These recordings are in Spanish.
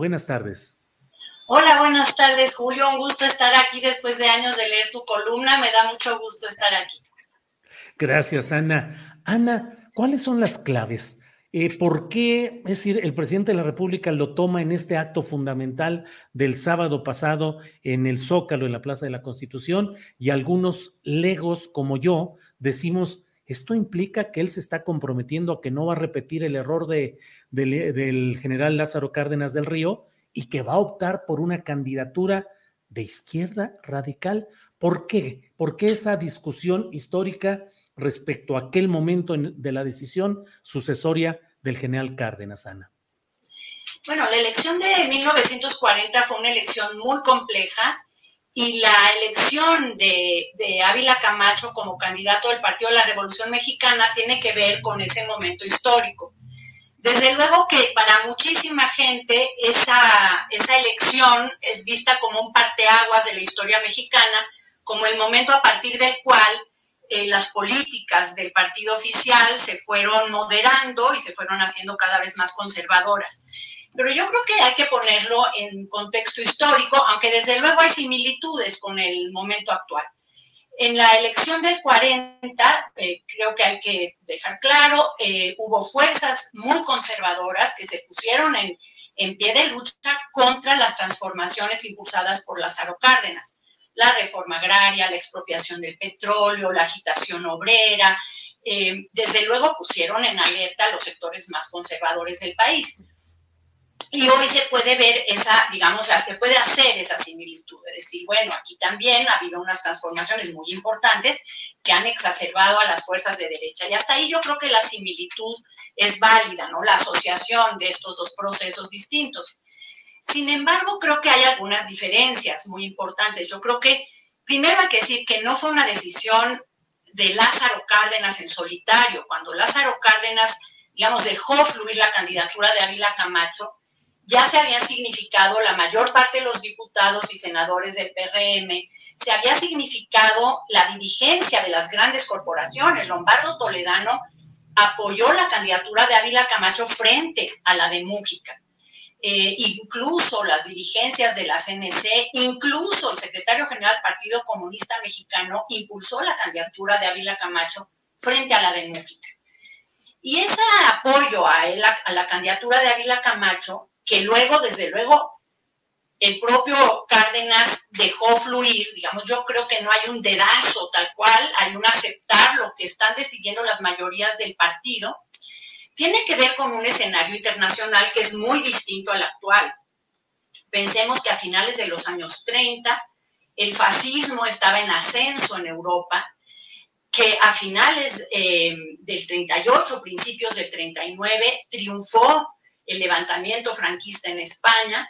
Buenas tardes. Hola, buenas tardes, Julio. Un gusto estar aquí después de años de leer tu columna. Me da mucho gusto estar aquí. Gracias, Ana. Ana, ¿cuáles son las claves? Eh, ¿Por qué, es decir, el presidente de la República lo toma en este acto fundamental del sábado pasado en el Zócalo, en la Plaza de la Constitución, y algunos legos como yo decimos, esto implica que él se está comprometiendo a que no va a repetir el error de, del general Lázaro Cárdenas del Río y que va a optar por una candidatura de izquierda radical. ¿Por qué? ¿Por qué esa discusión histórica respecto a aquel momento de la decisión sucesoria del general Cárdenas, Ana? Bueno, la elección de 1940 fue una elección muy compleja y la elección de, Ávila Camacho como candidato del Partido de la Revolución Mexicana tiene que ver con ese momento histórico. Desde luego que para muchísima gente esa, esa elección es vista como un parteaguas de la historia mexicana, como el momento a partir del cual eh, las políticas del partido oficial se fueron moderando y se fueron haciendo cada vez más conservadoras. Pero yo creo que hay que ponerlo en contexto histórico, aunque desde luego hay similitudes con el momento actual. En la elección del 40, eh, creo que hay que dejar claro, eh, hubo fuerzas muy conservadoras que se pusieron en, en pie de lucha contra las transformaciones impulsadas por Lázaro Cárdenas. La reforma agraria, la expropiación del petróleo, la agitación obrera, eh, desde luego pusieron en alerta a los sectores más conservadores del país. Y hoy se puede ver esa, digamos, se puede hacer esa similitud, de decir, bueno, aquí también ha habido unas transformaciones muy importantes que han exacerbado a las fuerzas de derecha. Y hasta ahí yo creo que la similitud es válida, ¿no? La asociación de estos dos procesos distintos. Sin embargo, creo que hay algunas diferencias muy importantes. Yo creo que primero hay que decir que no fue una decisión de Lázaro Cárdenas en solitario. Cuando Lázaro Cárdenas, digamos, dejó fluir la candidatura de Ávila Camacho, ya se habían significado la mayor parte de los diputados y senadores del PRM, se había significado la dirigencia de las grandes corporaciones. Lombardo Toledano apoyó la candidatura de Ávila Camacho frente a la de Mújica. Eh, incluso las dirigencias de la CNC, incluso el secretario general del Partido Comunista Mexicano impulsó la candidatura de Ávila Camacho frente a la de Mújica. Y ese apoyo a, a la candidatura de Ávila Camacho que luego, desde luego, el propio Cárdenas dejó fluir, digamos, yo creo que no hay un dedazo tal cual, hay un aceptar lo que están decidiendo las mayorías del partido, tiene que ver con un escenario internacional que es muy distinto al actual. Pensemos que a finales de los años 30 el fascismo estaba en ascenso en Europa, que a finales eh, del 38, principios del 39, triunfó el levantamiento franquista en España,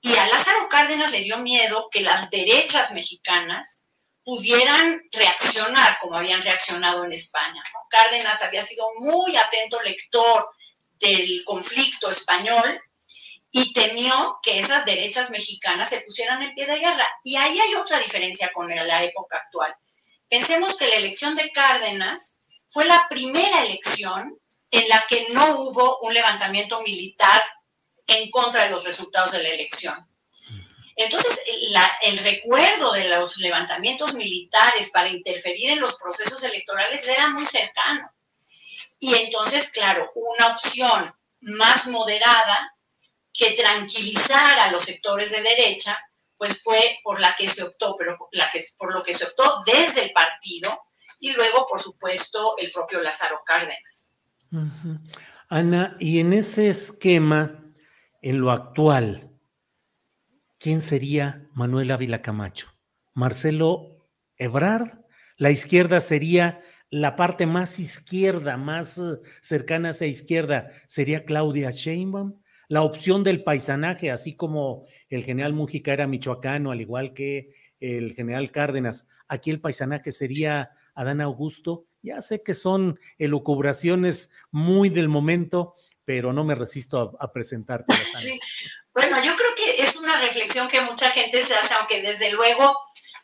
y a Lázaro Cárdenas le dio miedo que las derechas mexicanas pudieran reaccionar como habían reaccionado en España. Cárdenas había sido muy atento lector del conflicto español y temió que esas derechas mexicanas se pusieran en pie de guerra. Y ahí hay otra diferencia con la época actual. Pensemos que la elección de Cárdenas fue la primera elección en la que no hubo un levantamiento militar en contra de los resultados de la elección. Entonces, el recuerdo de los levantamientos militares para interferir en los procesos electorales era muy cercano. Y entonces, claro, una opción más moderada que tranquilizar a los sectores de derecha, pues fue por la que se optó, pero la que, por lo que se optó desde el partido y luego, por supuesto, el propio Lázaro Cárdenas. Ana, y en ese esquema, en lo actual, ¿quién sería Manuel Ávila Camacho? ¿Marcelo Ebrard? ¿La izquierda sería la parte más izquierda, más eh, cercana a esa izquierda, sería Claudia Sheinbaum? La opción del paisanaje, así como el general Mújica era michoacano, al igual que el general Cárdenas, aquí el paisanaje sería Adán Augusto. Ya sé que son elucubraciones muy del momento, pero no me resisto a, presentarte. Sí. Bueno, yo creo que es una reflexión que mucha gente se hace, aunque desde luego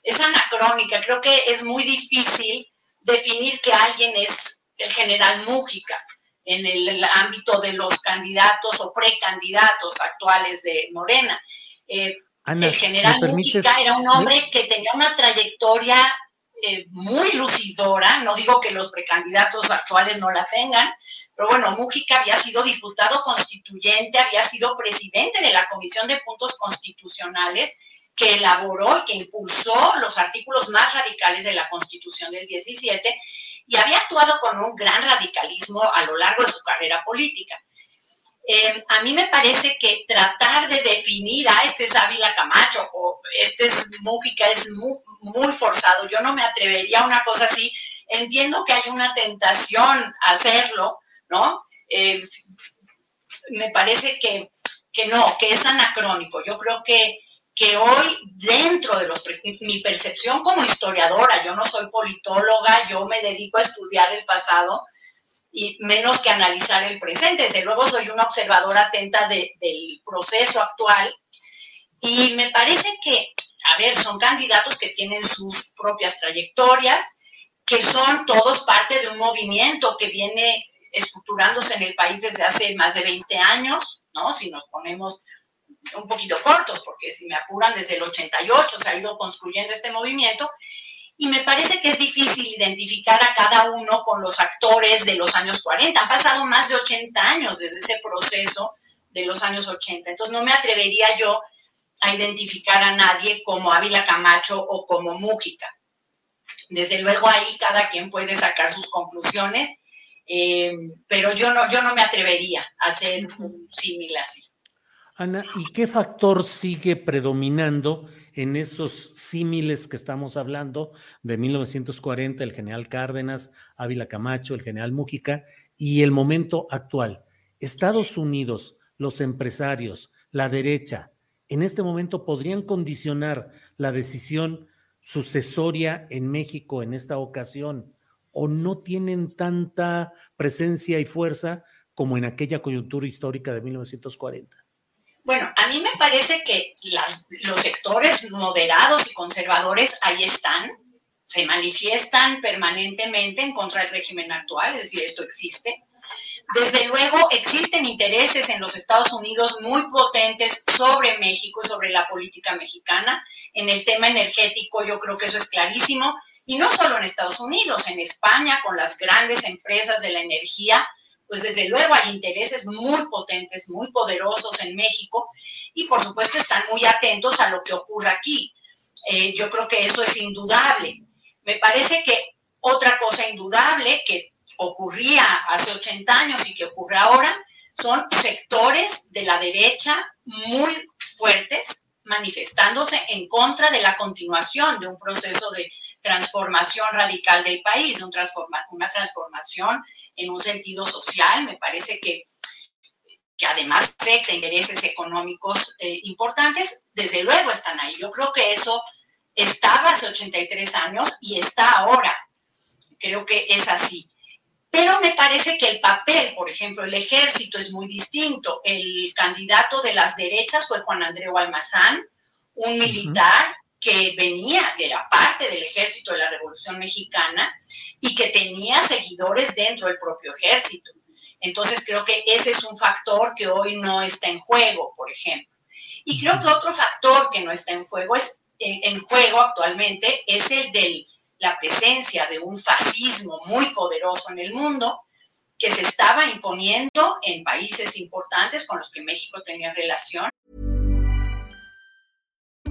es anacrónica. Creo que es muy difícil definir que alguien es el general Mújica en el, ámbito de los candidatos o precandidatos actuales de Morena. Eh, el general Mújica era un hombre que tenía una trayectoria eh, muy lucidora, no digo que los precandidatos actuales no la tengan, pero bueno, Mújica había sido diputado constituyente, había sido presidente de la Comisión de Puntos Constitucionales que elaboró y que impulsó los artículos más radicales de la Constitución del 17 y había actuado con un gran radicalismo a lo largo de su carrera política. Eh, a mí me parece que tratar de definir, ah, este es Ávila Camacho o este es Mújica es muy, forzado. Yo no me atrevería a una cosa así. Entiendo que hay una tentación a hacerlo, ¿no? Eh, me parece que, que no, que es anacrónico. Yo creo que, que hoy dentro de los, mi percepción como historiadora, yo no soy politóloga, yo me dedico a estudiar el pasado, y menos que analizar el presente. Desde luego soy una observadora atenta del proceso actual y me parece que, a ver, son candidatos que tienen sus propias trayectorias, que son todos parte de un movimiento que viene estructurándose en el país desde hace más de 20 años, ¿no? Si nos ponemos un poquito cortos, porque si me apuran desde el 88 se ha ido construyendo este movimiento y me parece que es difícil identificar a cada uno con los actores de los años 40. Han pasado más de 80 años desde ese proceso de los años 80. Entonces no me atrevería yo a identificar a nadie como Ávila Camacho o como Mújica. Desde luego ahí cada quien puede sacar sus conclusiones, eh, pero yo no, yo no me atrevería a hacer un símil así. Ana, ¿y qué factor sigue predominando en esos símiles que estamos hablando de 1940, el general Cárdenas, Ávila Camacho, el general Mújica y el momento actual. Estados Unidos, los empresarios, la derecha, en este momento podrían condicionar la decisión sucesoria en México en esta ocasión o no tienen tanta presencia y fuerza como en aquella coyuntura histórica de 1940. Bueno, a mí me parece que los sectores moderados y conservadores ahí están, se manifiestan permanentemente en contra del régimen actual, es decir, esto existe. Desde luego existen intereses en los Estados Unidos muy potentes sobre México y sobre la política mexicana. En el tema energético yo creo que eso es clarísimo. Y no solo en Estados Unidos, en España, con las grandes empresas de la energía, pues desde luego hay intereses muy potentes, muy poderosos en México y por supuesto están muy atentos a lo que ocurre aquí. Eh, yo creo que eso es indudable. Me parece que otra cosa indudable que ocurría hace 80 años y que ocurre ahora son sectores de la derecha muy fuertes manifestándose en contra de la continuación de un proceso de transformación radical del país, una transformación en un sentido social, me parece que, que además afecta intereses económicos eh, importantes, desde luego están ahí. Yo creo que eso estaba hace 83 años y está ahora. Creo que es así. Pero me parece que el papel, por ejemplo, el ejército es muy distinto. El candidato de las derechas fue Juan Andreu Almazán, un militar que venía, que era parte del ejército de la Revolución Mexicana y que tenía seguidores dentro del propio ejército. Entonces creo que ese es un factor que hoy no está en juego, por ejemplo. Y creo que otro factor que no está en juego es en, juego actualmente es el de la presencia de un fascismo muy poderoso en el mundo que se estaba imponiendo en países importantes con los que México tenía relación.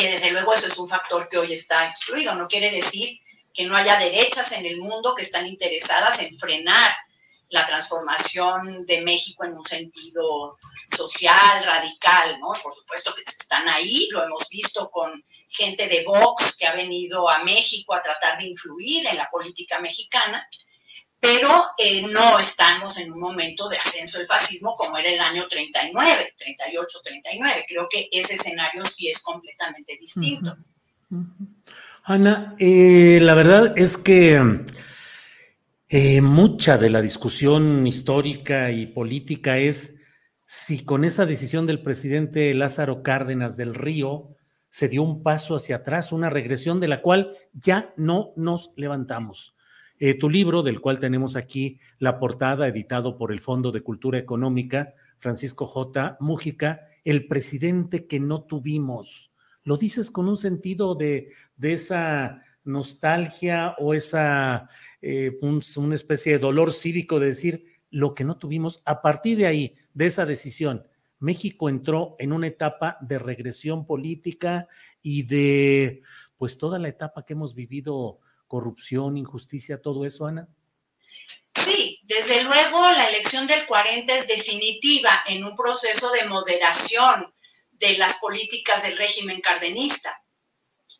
que desde luego eso es un factor que hoy está excluido. No quiere decir que no haya derechas en el mundo que están interesadas en frenar la transformación de México en un sentido social, radical, ¿no? Por supuesto que están ahí, lo hemos visto con gente de Vox que ha venido a México a tratar de influir en la política mexicana, pero eh, no estamos en un momento de ascenso del fascismo como era el año 39, 38, 39. Creo que ese escenario sí es completamente distinto. Ana, eh, la verdad es que eh, mucha de la discusión histórica y política es si con esa decisión del presidente Lázaro Cárdenas del Río se dio un paso hacia atrás, una regresión de la cual ya no nos levantamos. Eh, tu libro, del cual tenemos aquí la portada, editado por el Fondo de Cultura Económica, Francisco J. Mújica, El presidente que no tuvimos. Lo dices con un sentido de, de esa nostalgia o esa eh, un, una especie de dolor cívico de decir lo que no tuvimos. A partir de ahí, de esa decisión, México entró en una etapa de regresión política y de pues toda la etapa que hemos vivido, corrupción, injusticia, todo eso, Ana. Sí, desde luego la elección del 40 es definitiva en un proceso de moderación de las políticas del régimen cardenista.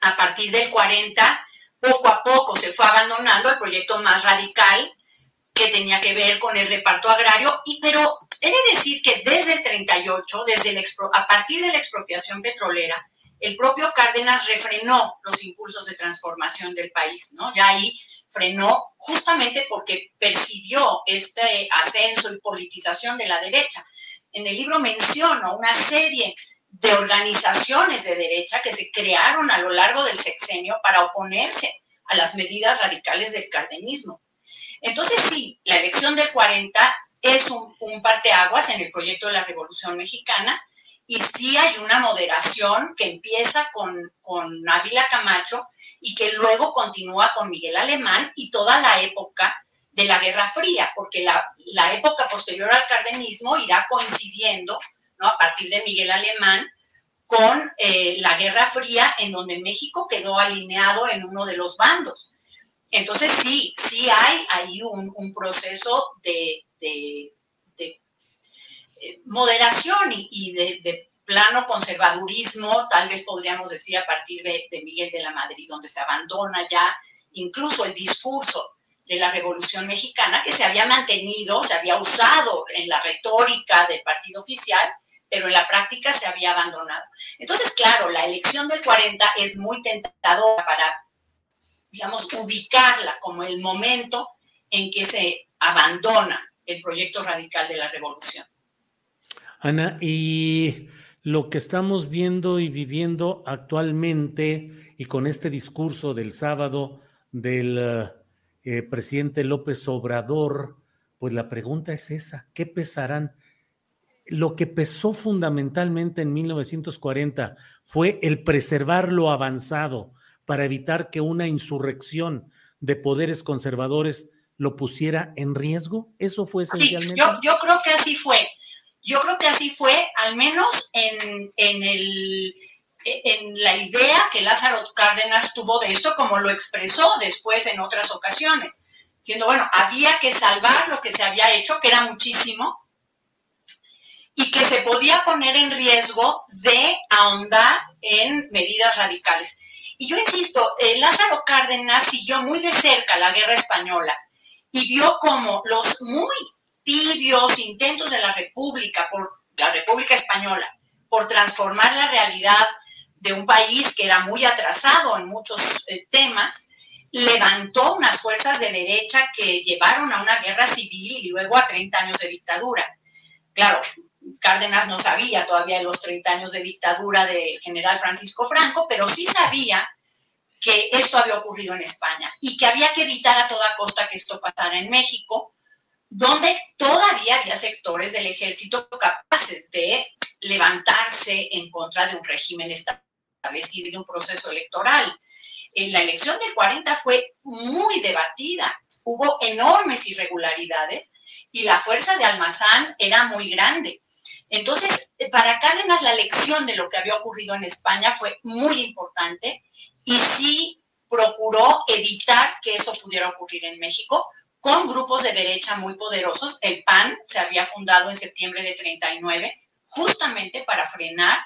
A partir del 40, poco a poco se fue abandonando el proyecto más radical que tenía que ver con el reparto agrario, y, pero he de decir que desde el 38, desde el a partir de la expropiación petrolera, el propio Cárdenas refrenó los impulsos de transformación del país, ¿no? Ya ahí frenó justamente porque percibió este ascenso y politización de la derecha. En el libro menciono una serie de organizaciones de derecha que se crearon a lo largo del sexenio para oponerse a las medidas radicales del cardenismo. Entonces, sí, la elección del 40 es un, un parteaguas en el proyecto de la Revolución Mexicana y sí hay una moderación que empieza con, con Ávila Camacho y que luego continúa con Miguel Alemán y toda la época de la Guerra Fría, porque la, la época posterior al cardenismo irá coincidiendo ¿no? a partir de Miguel Alemán con eh, la Guerra Fría, en donde México quedó alineado en uno de los bandos. Entonces sí, sí hay ahí un, proceso de, moderación y, de, plano conservadurismo, tal vez podríamos decir a partir de, de Miguel de la Madrid, donde se abandona ya incluso el discurso de la Revolución Mexicana, que se había mantenido, se había usado en la retórica del partido oficial, pero en la práctica se había abandonado. Entonces, claro, la elección del 40 es muy tentadora para, digamos, ubicarla como el momento en que se abandona el proyecto radical de la revolución. Ana, y lo que estamos viendo y viviendo actualmente y con este discurso del sábado del eh, presidente López Obrador, pues la pregunta es esa, ¿qué pesarán? Lo que pesó fundamentalmente en 1940 fue el preservar lo avanzado para evitar que una insurrección de poderes conservadores lo pusiera en riesgo. Eso fue esencialmente. Sí, yo, yo creo que así fue. Yo creo que así fue, al menos en, en el en la idea que Lázaro Cárdenas tuvo de esto, como lo expresó después en otras ocasiones, diciendo, bueno, había que salvar lo que se había hecho, que era muchísimo, y que se podía poner en riesgo de ahondar en medidas radicales. Y yo insisto, eh, Lázaro Cárdenas siguió muy de cerca la guerra española y vio como los muy tibios intentos de la República, por la República Española, por transformar la realidad de un país que era muy atrasado en muchos eh, temas, levantó unas fuerzas de derecha que llevaron a una guerra civil y luego a 30 años de dictadura. Claro, Cárdenas no sabía todavía de los 30 años de dictadura del general Francisco Franco, pero sí sabía que esto había ocurrido en España y que había que evitar a toda costa que esto pasara en México, donde todavía había sectores del ejército capaces de levantarse en contra de un régimen establecido y de un proceso electoral. Eh, la elección del 40 fue muy debatida, hubo enormes irregularidades y la fuerza de Almazán era muy grande. Entonces, para Cárdenas la lección de lo que había ocurrido en España fue muy importante y sí procuró evitar que eso pudiera ocurrir en México con grupos de derecha muy poderosos. El PAN se había fundado en septiembre de 39 justamente para frenar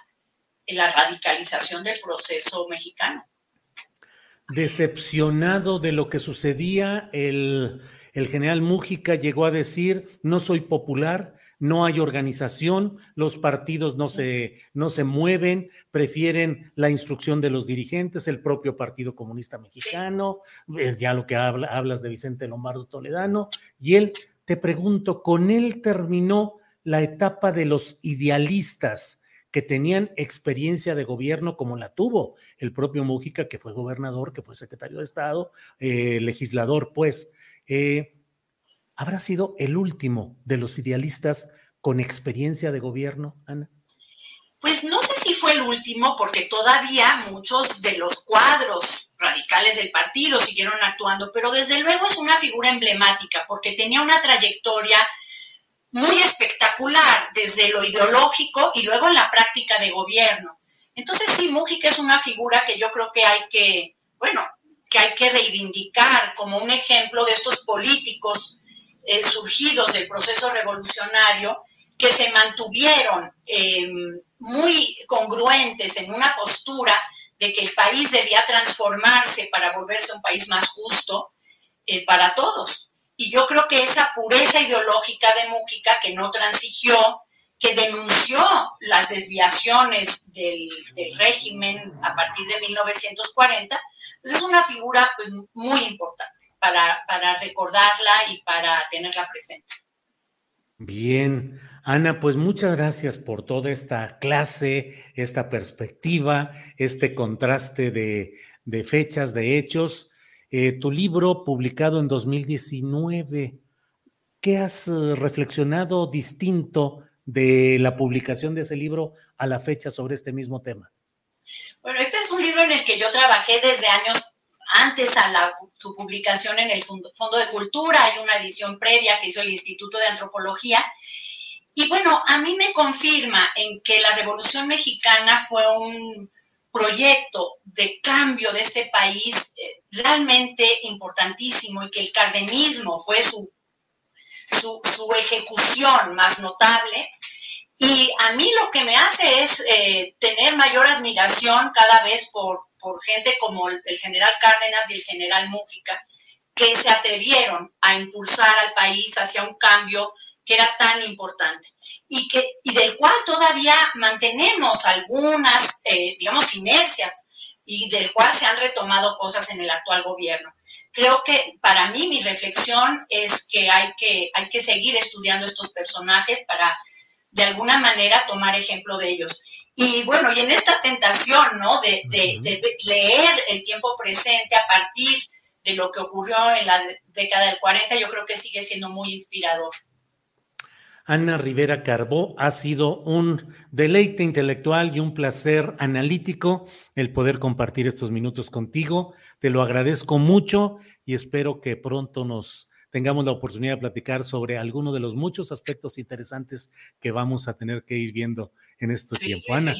la radicalización del proceso mexicano. Decepcionado de lo que sucedía, el, el general Mújica llegó a decir, no soy popular, no hay organización, los partidos no se, no se mueven, prefieren la instrucción de los dirigentes, el propio Partido Comunista Mexicano, eh, ya lo que hablas de Vicente Lombardo Toledano, y él, te pregunto, con él terminó la etapa de los idealistas que tenían experiencia de gobierno como la tuvo el propio Mújica, que fue gobernador, que fue secretario de Estado, eh, legislador, pues. Eh, ¿Habrá sido el último de los idealistas con experiencia de gobierno, Ana? Pues no sé si fue el último, porque todavía muchos de los cuadros radicales del partido siguieron actuando, pero desde luego es una figura emblemática, porque tenía una trayectoria muy espectacular desde lo ideológico y luego en la práctica de gobierno. Entonces sí, Mújica es una figura que yo creo que hay que, bueno, que hay que reivindicar como un ejemplo de estos políticos eh, surgidos del proceso revolucionario que se mantuvieron eh, muy congruentes en una postura de que el país debía transformarse para volverse un país más justo eh, para todos. Y yo creo que esa pureza ideológica de Mújica que no transigió, que denunció las desviaciones del, régimen a partir de 1940, pues es una figura pues, muy importante para, recordarla y para tenerla presente. Bien, Ana, pues muchas gracias por toda esta clase, esta perspectiva, este contraste de, fechas, de hechos. Eh, tu libro publicado en 2019, ¿qué has eh, reflexionado distinto de la publicación de ese libro a la fecha sobre este mismo tema? Bueno, este es un libro en el que yo trabajé desde años antes a su publicación en el Fondo, de Cultura, hay una edición previa que hizo el Instituto de Antropología. Y bueno, a mí me confirma en que la Revolución Mexicana fue un proyecto de cambio de este país eh, realmente importantísimo y que el cardenismo fue su, su, ejecución más notable. Y a mí lo que me hace es eh, tener mayor admiración cada vez por, por gente como el, general Cárdenas y el general Mújica, que se atrevieron a impulsar al país hacia un cambio que era tan importante y, que, y del cual todavía mantenemos algunas, eh, digamos, inercias y del cual se han retomado cosas en el actual gobierno. Creo que para mí mi reflexión es que hay que, hay que seguir estudiando estos personajes para de alguna manera tomar ejemplo de ellos. Y bueno, y en esta tentación, ¿no? De, leer el tiempo presente a partir de lo que ocurrió en la década del 40, yo creo que sigue siendo muy inspirador. Ana Rivera Carbó, ha sido un deleite intelectual y un placer analítico el poder compartir estos minutos contigo. Te lo agradezco mucho y espero que pronto nos tengamos la oportunidad de platicar sobre alguno de los muchos aspectos interesantes que vamos a tener que ir viendo en este tiempo. Ana.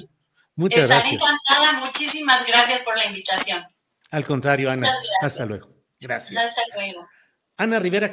Muchas Estaré gracias. encantada. Muchísimas gracias por la invitación. Al contrario, Ana. Hasta luego. Gracias. Hasta luego. Ana Rivera.